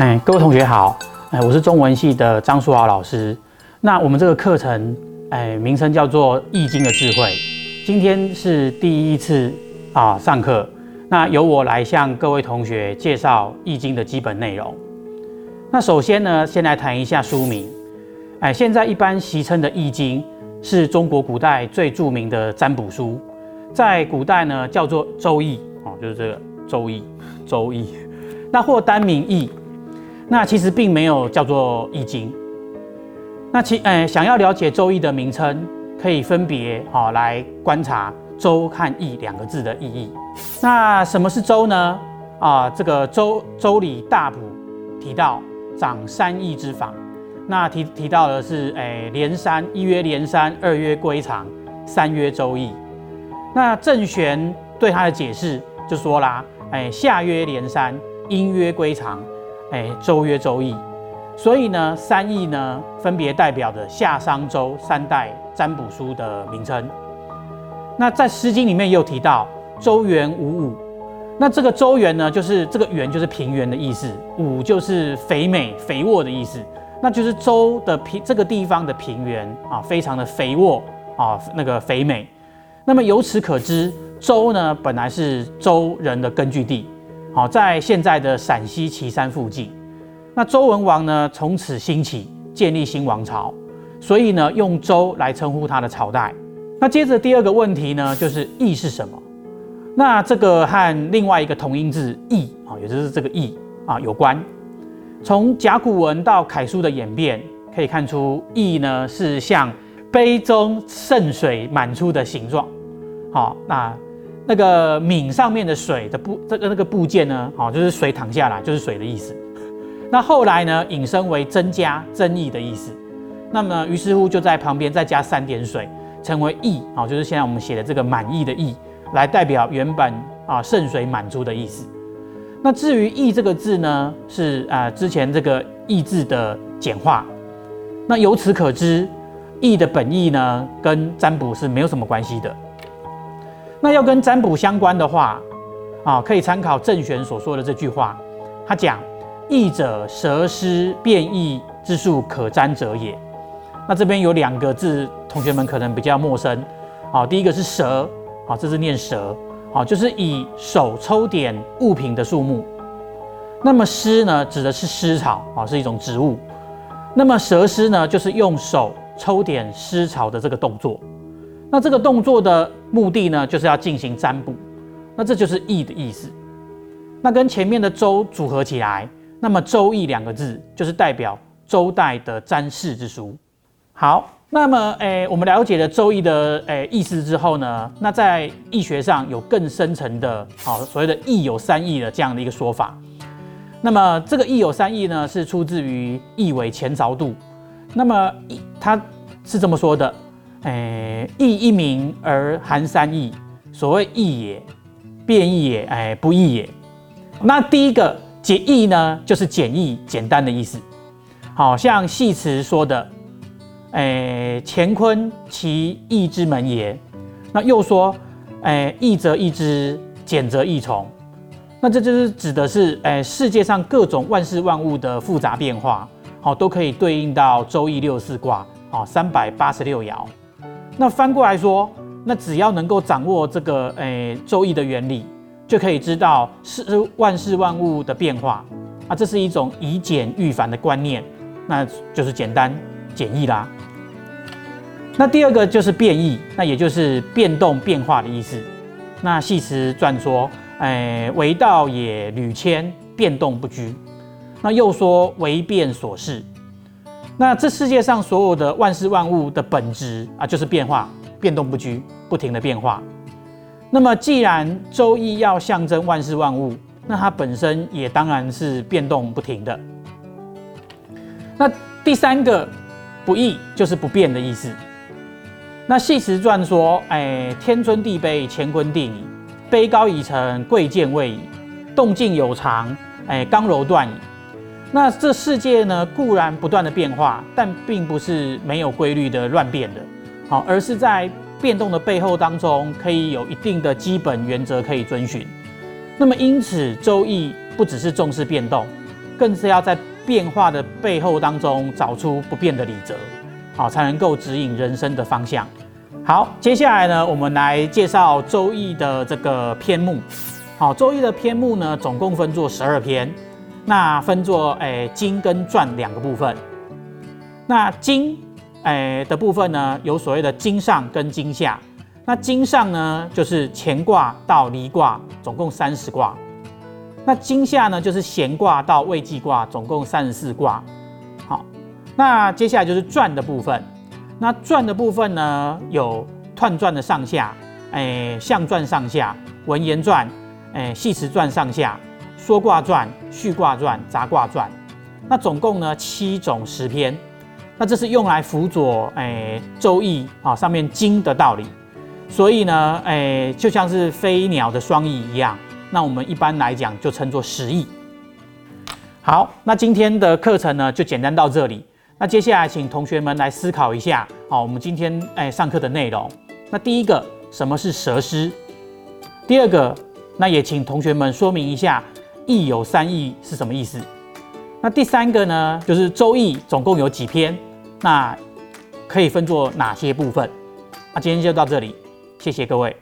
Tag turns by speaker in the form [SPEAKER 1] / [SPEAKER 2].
[SPEAKER 1] 哎，各位同学好，哎，我是中文系的张淑豪老师。那我们这个课程，哎，名称叫做《易经的智慧》。今天是第一次啊上课，那由我来向各位同学介绍《易经》的基本内容。那首先呢，先来谈一下书名。哎，现在一般习称的《易经》是中国古代最著名的占卜书，在古代呢叫做《周易》哦，就是这个《周易》，《周易》。那或单名《易》。那其实并没有叫做易经。那其呃，想要了解周易的名称，可以分别啊来观察周和易两个字的意义。那什么是周呢？啊，这个周周礼大补提到长三易之法。那提提到的是诶连山一曰连山，二曰归藏，三曰周易。那郑玄对他的解释就说啦，哎夏曰连山，阴曰归藏。哎，周曰周易，所以呢，三易呢分别代表着夏商周三代占卜书的名称。那在《诗经》里面也有提到周原五五，那这个周原呢，就是这个原就是平原的意思，五就是肥美肥沃的意思，那就是周的平这个地方的平原啊，非常的肥沃啊，那个肥美。那么由此可知，周呢本来是周人的根据地。好，在现在的陕西岐山附近，那周文王呢从此兴起，建立新王朝，所以呢用周来称呼他的朝代。那接着第二个问题呢，就是易是什么？那这个和另外一个同音字易啊，也就是这个易啊有关。从甲骨文到楷书的演变，可以看出易呢是像杯中盛水满出的形状。好，那。那个皿上面的水的部这个那个部件呢，好，就是水淌下来就是水的意思。那后来呢，引申为增加增益的意思。那么于是乎就在旁边再加三点水，成为益，哦，就是现在我们写的这个满意的意，来代表原本啊盛水满足的意思。那至于益这个字呢，是啊之前这个益字的简化。那由此可知，益的本意呢，跟占卜是没有什么关系的。那要跟占卜相关的话，啊，可以参考郑玄所说的这句话。他讲：“易者，蛇师变异之术可占者也。”那这边有两个字，同学们可能比较陌生。啊，第一个是蛇，啊，这是念蛇，啊，就是以手抽点物品的数目。那么丝呢，指的是丝草，啊，是一种植物。那么蛇丝呢，就是用手抽点丝草的这个动作。那这个动作的目的呢，就是要进行占卜，那这就是易的意思。那跟前面的周组合起来，那么周易两个字就是代表周代的占筮之书。好，那么诶，我们了解了周易的诶意思之后呢，那在易学上有更深层的，好所谓的易有三易的这样的一个说法。那么这个易有三易呢，是出自于易为前朝度。那么易他是这么说的。诶，易一名而含三义，所谓易也，变易也，哎，不易也。那第一个简易呢，就是简易、简单的意思。好像戏词说的，诶，乾坤其易之门也。那又说，诶，易则易之，简则易从。那这就是指的是，诶，世界上各种万事万物的复杂变化，好，都可以对应到周易六四卦，好，三百八十六爻。那翻过来说，那只要能够掌握这个诶周易的原理，就可以知道事万事万物的变化啊，这是一种以简驭繁的观念，那就是简单简易啦。那第二个就是变异，那也就是变动变化的意思。那系辞传说，诶为道也屡迁，变动不居。那又说为变所适。那这世界上所有的万事万物的本质啊，就是变化、变动不居、不停的变化。那么，既然周易要象征万事万物，那它本身也当然是变动不停的。那第三个不易就是不变的意思。那系辞传说：哎，天尊地卑，乾坤定矣；卑高已成，贵贱位矣；动静有常，哎，刚柔断矣。那这世界呢，固然不断的变化，但并不是没有规律的乱变的，好，而是在变动的背后当中，可以有一定的基本原则可以遵循。那么因此，周易不只是重视变动，更是要在变化的背后当中找出不变的理则，好才能够指引人生的方向。好，接下来呢，我们来介绍《周易》的这个篇目。好，《周易》的篇目呢，总共分作十二篇，那分作诶经跟传两个部分。那经诶的部分呢，有所谓的经上跟经下。那经上呢，就是乾卦到离卦，总共三十卦。那经下呢，就是咸卦到未济卦，总共三十四卦。好，那接下来就是传的部分。那传的部分呢，有彖传的上下，哎，象传上下，文言传，哎，系辞传上下，说卦传、序卦传、杂卦传。那总共呢七种十篇。那这是用来辅佐哎周易啊上面经的道理。所以呢，哎，就像是飞鸟的双翼一样。那我们一般来讲就称作十翼。好，那今天的课程呢就简单到这里。那接下来请同学们来思考一下，好，我们今天哎上课的内容。那第一个，什么是蛇师？第二个，那也请同学们说明一下“易有三易”是什么意思。那第三个呢，就是《周易》总共有几篇？那可以分作哪些部分？那今天就到这里，谢谢各位。